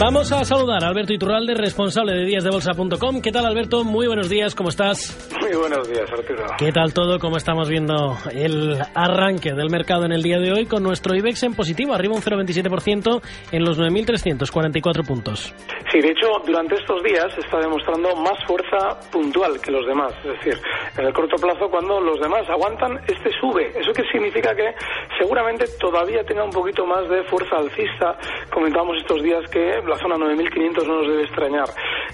Vamos a saludar a Alberto Iturralde, responsable de díasdebolsa.com. ¿Qué tal, Alberto? Muy buenos días, ¿cómo estás? Muy buenos días, Arturo. ¿Qué tal todo? ¿Cómo estamos viendo el arranque del mercado en el día de hoy con nuestro IBEX en positivo, arriba un 0,27% en los 9.344 puntos? Sí, de hecho, durante estos días está demostrando más fuerza puntual que los demás. Es decir, en el corto plazo, cuando los demás aguantan, este sube. ¿Eso qué significa? Que seguramente todavía tenga un poquito más de fuerza alcista. Comentábamos estos días que la zona 9.500 no nos debe extrañar.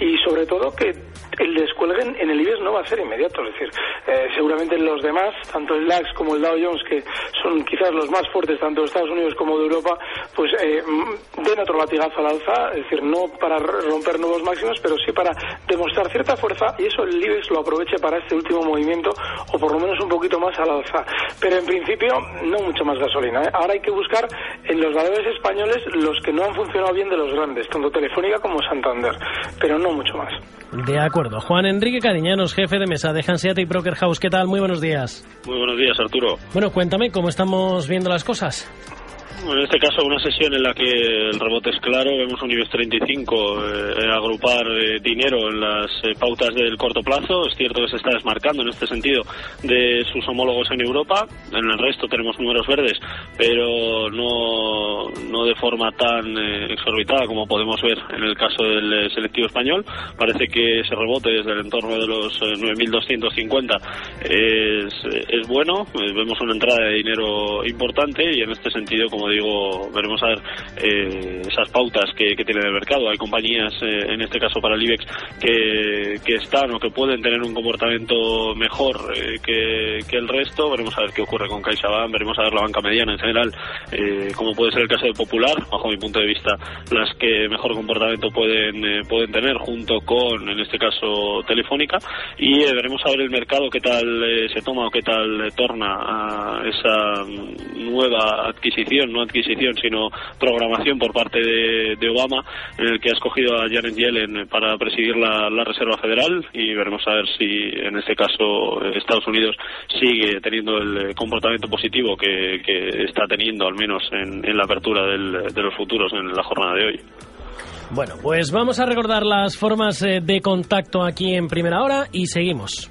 Y sobre todo que el descuelgue en el IBEX no va a ser inmediato. Es decir, eh, seguramente los demás, tanto el DAX como el Dow Jones, que son quizás los más fuertes tanto de Estados Unidos como de Europa, pues eh, den otro latigazo al alza. Es decir, no para romper nuevos máximos, pero sí para demostrar cierta fuerza y eso el IBEX lo aproveche para este último movimiento o por lo menos un poquito más al alza. Pero en principio no mucho más gasolina. ¿eh? Ahora hay que buscar en los valores españoles los que no han funcionado bien de los grandes, tanto Telefónica como Santander, pero no mucho más. De acuerdo. Juan Enrique Cariñanos, jefe de mesa de Hanseate y Broker House. ¿Qué tal? Muy buenos días. Muy buenos días, Arturo. Bueno, cuéntame cómo estamos viendo las cosas. En este caso, una sesión en la que el rebote es claro, vemos un IBEX 35 eh, agrupar eh, dinero en las eh, pautas del corto plazo. Es cierto que se está desmarcando en este sentido de sus homólogos en Europa. En el resto tenemos números verdes, pero no, no de forma tan exorbitada como podemos ver en el caso del selectivo español. Parece que ese rebote desde el entorno de los 9.250 es, es bueno. vemos una entrada de dinero importante y en este sentido, como digo, veremos a ver eh, esas pautas que, tiene el mercado. Hay compañías, eh, en este caso para el IBEX, que, están o que pueden tener un comportamiento mejor eh, que, el resto. Veremos a ver qué ocurre con CaixaBank, veremos a ver la banca mediana en general, como puede ser el caso de Popular, bajo mi punto de vista, las que mejor comportamiento pueden, pueden tener junto con, en este caso, Telefónica. Y veremos a ver el mercado qué tal se toma o qué tal torna a esa nueva adquisición adquisición, sino programación por parte de, Obama, en el que ha escogido a Janet Yellen para presidir la, Reserva Federal y veremos a ver si en este caso Estados Unidos sigue teniendo el comportamiento positivo que, está teniendo, al menos en, la apertura de los futuros en la jornada de hoy. Bueno, pues vamos a recordar las formas eh, de contacto aquí en primera hora y seguimos.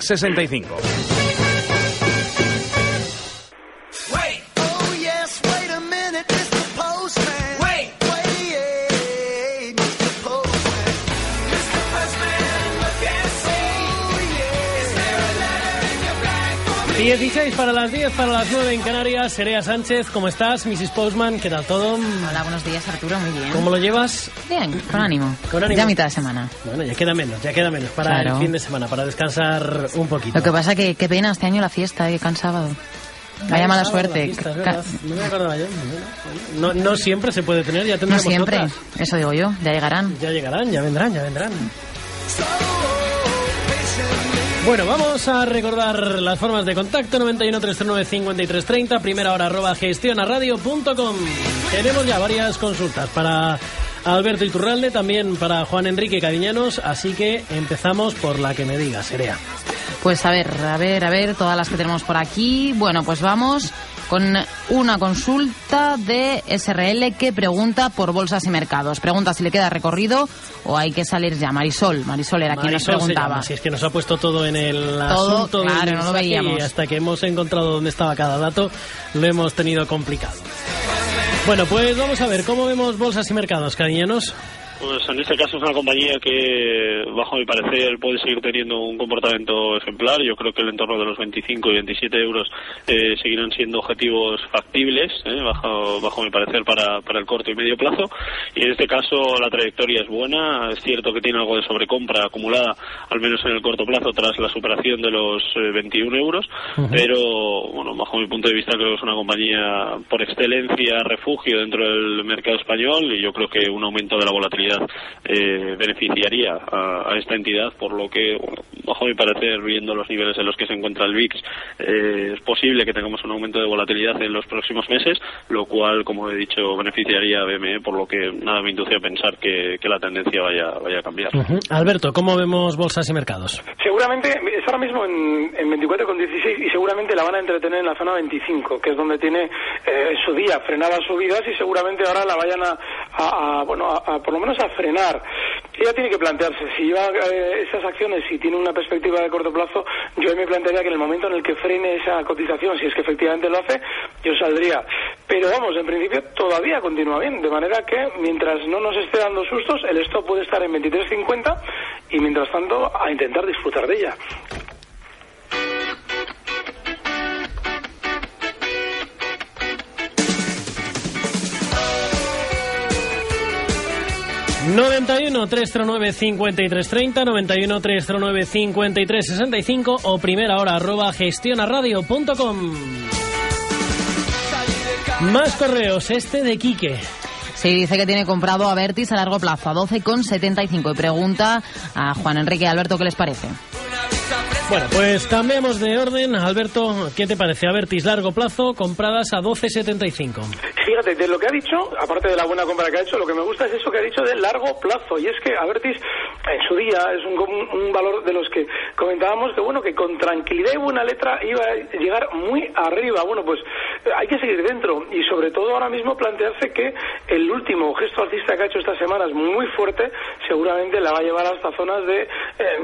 65 16 para las 10, para las 9 en Canarias. Serea Sánchez, ¿cómo estás? Mrs. Postman, ¿qué tal todo? Hola, buenos días, Arturo, muy bien. ¿Cómo lo llevas? Bien, con ánimo. Con ánimo. Ya mitad de semana. Bueno, ya queda menos, ya queda menos para el fin de semana, para descansar un poquito. Lo que pasa que qué pena este año la fiesta, que cansado. Vaya mala suerte. no me acordaba yo. No, no, siempre se puede tener, ya tendremos No siempre, eso digo yo, ya llegarán. Ya llegarán, ya vendrán, ya vendrán. Bueno, vamos a recordar las formas de contacto 91 339 5330, primera hora arroba gestionaradio.com. Tenemos ya varias consultas para Alberto Iturralde, también para Juan Enrique Cariñanos, así que empezamos por la que me diga, Serea. Pues a ver, a ver, a ver, todas las que tenemos por aquí. Bueno, pues vamos con una consulta de SRL que pregunta por bolsas y mercados. Pregunta si le queda recorrido o hay que salir ya. Marisol, Marisol era quien nos preguntaba. llama, Si es que nos ha puesto todo en el Todo, asunto del claro, no lo veíamos. y hasta que hemos encontrado dónde estaba cada dato, lo hemos tenido complicado. Bueno, pues vamos a ver, ¿cómo vemos bolsas y mercados, cariñanos? Pues en este caso es una compañía que, bajo mi parecer, puede seguir teniendo un comportamiento ejemplar. Yo creo que el entorno de los 25 y 27 euros eh, seguirán siendo objetivos factibles, eh, bajo, bajo mi parecer, para, para el corto y medio plazo. Y en este caso la trayectoria es buena. Es cierto que tiene algo de sobrecompra acumulada, al menos en el corto plazo, tras la superación de los eh, 21 euros. Pero, bueno, bajo mi punto de vista, creo que es una compañía por excelencia refugio dentro del mercado español y yo creo que un aumento de la volatilidad eh, beneficiaría a, a esta entidad, por lo que, bueno, bajo mi parecer, viendo los niveles en los que se encuentra el VIX, eh, es posible que tengamos un aumento de volatilidad en los próximos meses, lo cual, como he dicho, beneficiaría a BME, por lo que nada me induce a pensar que, que la tendencia vaya, vaya a cambiar. Alberto, ¿cómo vemos bolsas y mercados? Seguramente es ahora mismo en, en 24,16 y seguramente la van a entretener en la zona 25, que es donde tiene eh, su día frenaba subidas y seguramente ahora la vayan a, a- a, bueno, a, por lo menos a frenar. Ella tiene que plantearse, si lleva eh, esas acciones, si tiene una perspectiva de corto plazo, yo me plantearía que en el momento en el que frene esa cotización, si es que efectivamente lo hace, yo saldría. Pero vamos, en principio todavía continúa bien, de manera que mientras no nos esté dando sustos, el stop puede estar en 23.50 y mientras tanto a intentar disfrutar de ella. ...91 309 5330 91 309 5365 o primera hora arroba gestionaradio.com. Más correos, este de Quique. Sí, dice que tiene comprado a Vertis a largo plazo, a 12,75. Y pregunta a Juan Enrique y Alberto qué les parece. Bueno, pues cambiamos de orden. Alberto, ¿qué te parece? Avertis largo plazo, compradas a 12.75. Fíjate, de lo que ha dicho, aparte de la buena compra que ha hecho, lo que me gusta es eso que ha dicho de largo plazo. Y es que Avertis, en su día, es un, un- valor de los que comentábamos que, bueno, que con tranquilidad y buena letra iba a llegar muy arriba. Bueno, pues eh, hay que seguir dentro. Y sobre todo ahora mismo plantearse que el último gesto alcista que ha hecho esta semana es muy fuerte. Seguramente la va a llevar hasta zonas de, eh,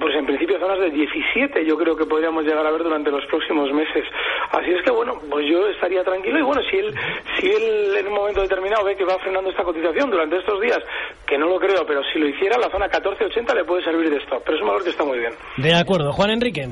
pues en principio zonas de 17, yo creo que podríamos llegar a ver durante los próximos meses. Así es que, bueno, pues yo estaría tranquilo y bueno, si él, si él en un momento determinado ve que va frenando esta cotización durante estos días, que no lo creo, pero si lo hiciera, la zona 14.80 le puede servir de stop. Pero es un valor que está muy bien. De acuerdo. Juan Enrique.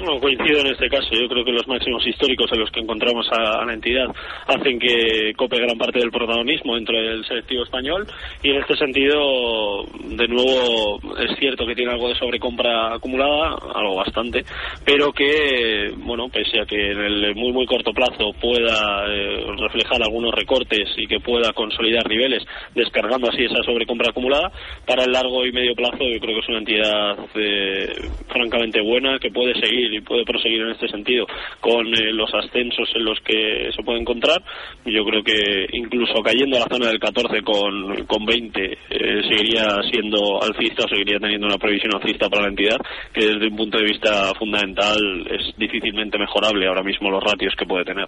No, coincido en este caso. Yo creo que los máximos históricos en los que encontramos a, la entidad hacen que cope gran parte del protagonismo dentro del selectivo español y en este sentido, de nuevo, es cierto que tiene algo de sobrecompra acumulada, algo bastante, pero que, bueno, pese a que en el muy, muy corto plazo pueda eh, reflejar algunos recortes y que pueda consolidar niveles, descargando así esa sobrecompra acumulada, para el largo y medio plazo yo creo que es una entidad eh, francamente buena que puede seguir y puede proseguir en este sentido con eh, los ascensos en los que se puede encontrar. Yo creo que incluso cayendo a la zona del 14 con, con 20 eh, seguiría siendo alcista o seguiría teniendo una previsión alcista para la entidad que desde un punto de vista fundamental es difícilmente mejorable ahora mismo los ratios que puede tener.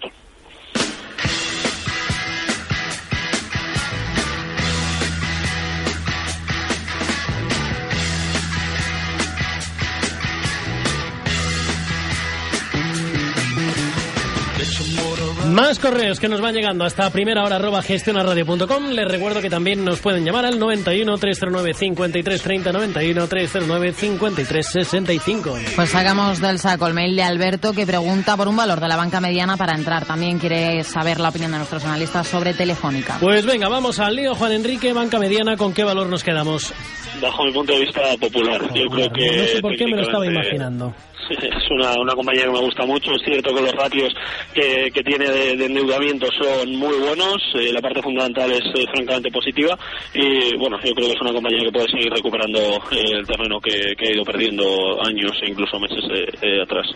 Más correos que nos van llegando hasta primera hora arroba gestionaradio.com. Les recuerdo que también nos pueden llamar al 91 309 5330 91 309 5365. Pues sacamos del saco el mail de Alberto que pregunta por un valor de la banca mediana para entrar. También quiere saber la opinión de nuestros analistas sobre Telefónica. Pues venga, vamos al lío, Juan Enrique, banca mediana, ¿con qué valor nos quedamos? Bajo mi punto de vista popular, yo creo que no sé por qué me lo estaba imaginando. Es una, una compañía que me gusta mucho. Es cierto que los ratios que, que tiene de, de endeudamiento son muy buenos. eh, la parte fundamental es eh, francamente positiva. Y bueno, yo creo que es una compañía que puede seguir recuperando eh, el terreno que, que ha ido perdiendo años e incluso meses eh, eh, atrás.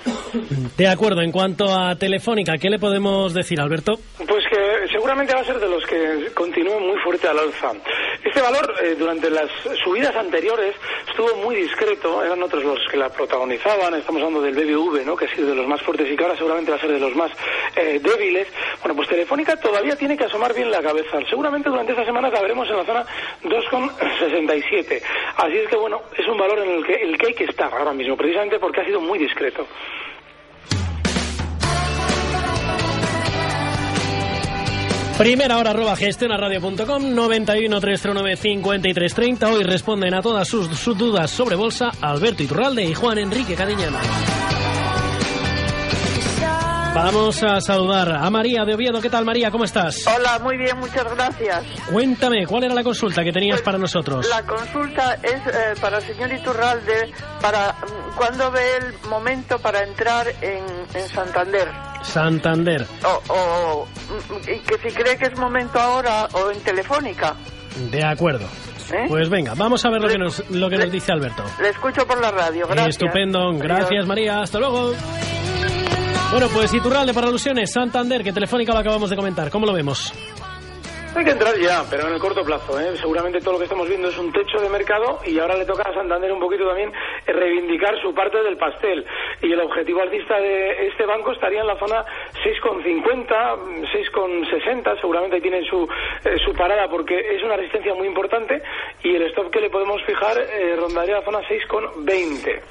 De acuerdo, en cuanto a Telefónica, ¿qué le podemos decir, Alberto? Pues que seguramente va a ser de los que continúen muy fuerte al alza. Este valor, eh, durante las subidas anteriores, estuvo muy discreto, eran otros los que la protagonizaban, estamos hablando del BBV, ¿no? que ha sido de los más fuertes y que ahora seguramente va a ser de los más eh, débiles. Bueno, pues Telefónica todavía tiene que asomar bien la cabeza. Seguramente durante esta semana la veremos en la zona 2,67. Así es que, bueno, es un valor en el que, el que hay que estar ahora mismo, precisamente porque ha sido muy discreto. Primera hora arroba gestionaradio.com 91 309 5330. Hoy responden a todas sus, sus dudas sobre bolsa Alberto Iturralde y Juan Enrique Cadiñano. Vamos a saludar a María de Oviedo. ¿Qué tal, María? ¿Cómo estás? Hola, muy bien, muchas gracias. Cuéntame, ¿cuál era la consulta que tenías Pues, para nosotros? La consulta es eh, para el señor Iturralde, para mm, cuándo ve el momento para entrar en, en Santander. Santander. O, o- y que si cree que es momento ahora o en Telefónica. De acuerdo. ¿eh? Pues venga, vamos a ver lo que nos, lo que le- nos dice Alberto. Le escucho por la radio, gracias. Estupendo, gracias Adiós. María, hasta luego. Bueno, pues Iturralde para alusiones, Santander, que Telefónica lo acabamos de comentar. ¿Cómo lo vemos? Hay que entrar ya, pero en el corto plazo. ¿eh? Seguramente todo lo que estamos viendo es un techo de mercado y ahora le toca a Santander un poquito también reivindicar su parte del pastel. Y el objetivo alcista de este banco estaría en la zona 6,50, 6,60. Seguramente tienen su, eh, su parada porque es una resistencia muy importante y el stop que le podemos fijar eh, rondaría la zona 6,20.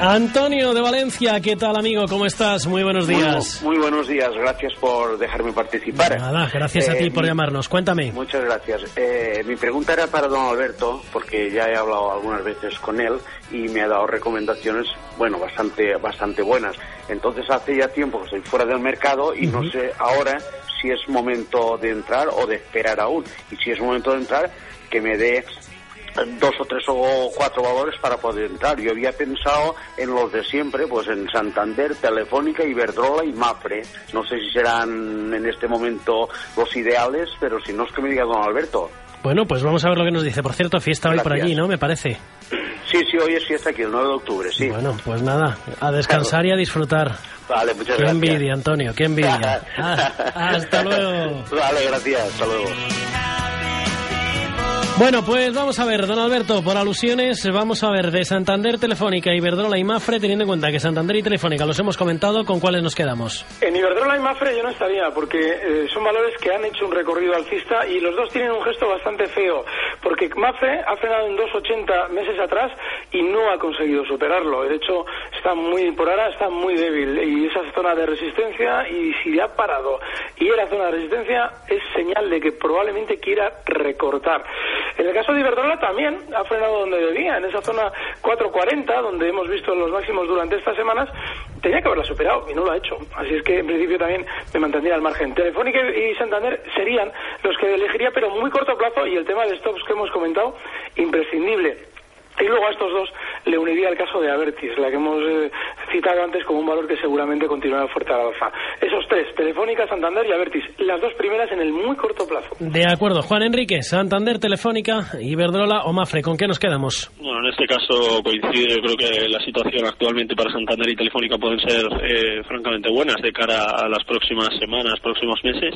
Antonio de Valencia, ¿qué tal amigo? ¿Cómo estás? Muy buenos días. Muy, muy buenos días, gracias por dejarme participar. Nada, gracias a Eh, ti por mi- llamarnos. Cuéntame. Muchas gracias. Eh, mi pregunta era para don Alberto, porque ya he hablado algunas veces con él y me ha dado recomendaciones, bueno, bastante, bastante buenas. Entonces hace ya tiempo que estoy fuera del mercado y no sé ahora si es momento de entrar o de esperar aún. Y si es momento de entrar, que me dé dos o tres o cuatro valores para poder entrar. Yo había pensado en los de siempre, pues en Santander, Telefónica, Iberdrola y Mapre. No sé si serán en este momento los ideales, pero si no es que me diga don Alberto. Bueno, pues vamos a ver lo que nos dice. Por cierto, fiesta hoy por Gracias. allí, ¿no? Me parece. Sí, sí, hoy es fiesta aquí, el 9 de octubre, sí. Bueno, pues nada, a descansar y a disfrutar. Vale, muchas Qué gracias. envidia, Antonio, qué envidia. Ah, hasta luego. Vale, gracias, hasta luego. Bueno, pues vamos a ver, don Alberto, por alusiones, vamos a ver de Santander, Telefónica, Iberdrola y Mafre, teniendo en cuenta que Santander y Telefónica los hemos comentado, ¿con cuáles nos quedamos? En Iberdrola y Mafre yo no estaría, porque eh, son valores que han hecho un recorrido alcista y los dos tienen un gesto bastante feo, porque Mafre ha frenado en 2,80 meses atrás y no ha conseguido superarlo. De hecho, está muy, por ahora está muy débil y esa zona de resistencia, y si ha parado y era zona de resistencia, es señal de que probablemente quiera recortar. En el caso de Iberdrola también ha frenado donde debía, en esa zona 440, donde hemos visto los máximos durante estas semanas, tenía que haberla superado y no lo ha hecho. Así es que en principio también me mantendría al margen. Telefónica y Santander serían los que elegiría, pero muy corto plazo y el tema de stops que hemos comentado, imprescindible. Y luego a estos dos le uniría el caso de Avertis, la que hemos eh, citado antes como un valor que seguramente continuará fuerte al alza. Esos tres, Telefónica, Santander y Avertis, las dos primeras en el muy corto plazo. De acuerdo, Juan Enrique, Santander, Telefónica, Iberdrola o Mafre, ¿con qué nos quedamos? Bueno, en este caso coincide, yo creo que la situación actualmente para Santander y Telefónica pueden ser eh, francamente buenas de cara a las próximas semanas, próximos meses.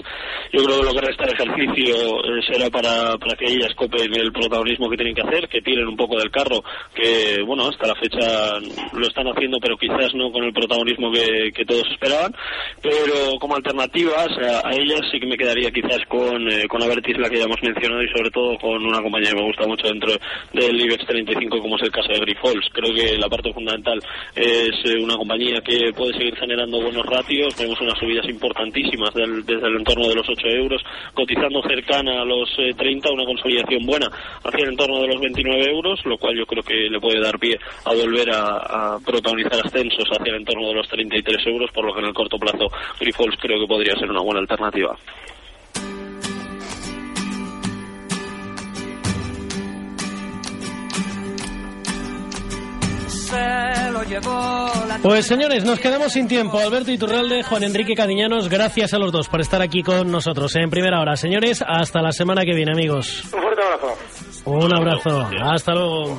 Yo creo que lo que resta de ejercicio eh, será para, para que ellas copen el protagonismo que tienen que hacer, que tiren un poco del carro, que bueno, hasta la fecha lo están haciendo, pero quizás no con el protagonismo que, todos esperaban. Pero como alternativas a, a ellas sí que me quedaría quizás con, eh, con Avertis, la que ya hemos mencionado, y sobre todo con una compañía que me gusta mucho dentro del IBEX 35, como es el caso de Grifols. Creo que la parte fundamental es eh, una compañía que puede seguir generando buenos ratios. Vemos unas subidas importantísimas desde el entorno de los 8 euros, cotizando cercana a los eh, 30, una consolidación buena hacia el entorno de los 29 euros, lo cual yo creo que le puede dar pie a volver a, a protagonizar ascensos hacia el entorno de los 33 euros, por lo que en el corto plazo Grifols creo que podría ser una buena alternativa. Pues señores, nos quedamos sin tiempo. Alberto Iturralde, Juan Enrique Cadiñanos, gracias a los dos por estar aquí con nosotros en primera hora. Señores, hasta la semana que viene, amigos. Un fuerte abrazo. Un abrazo. Hasta luego.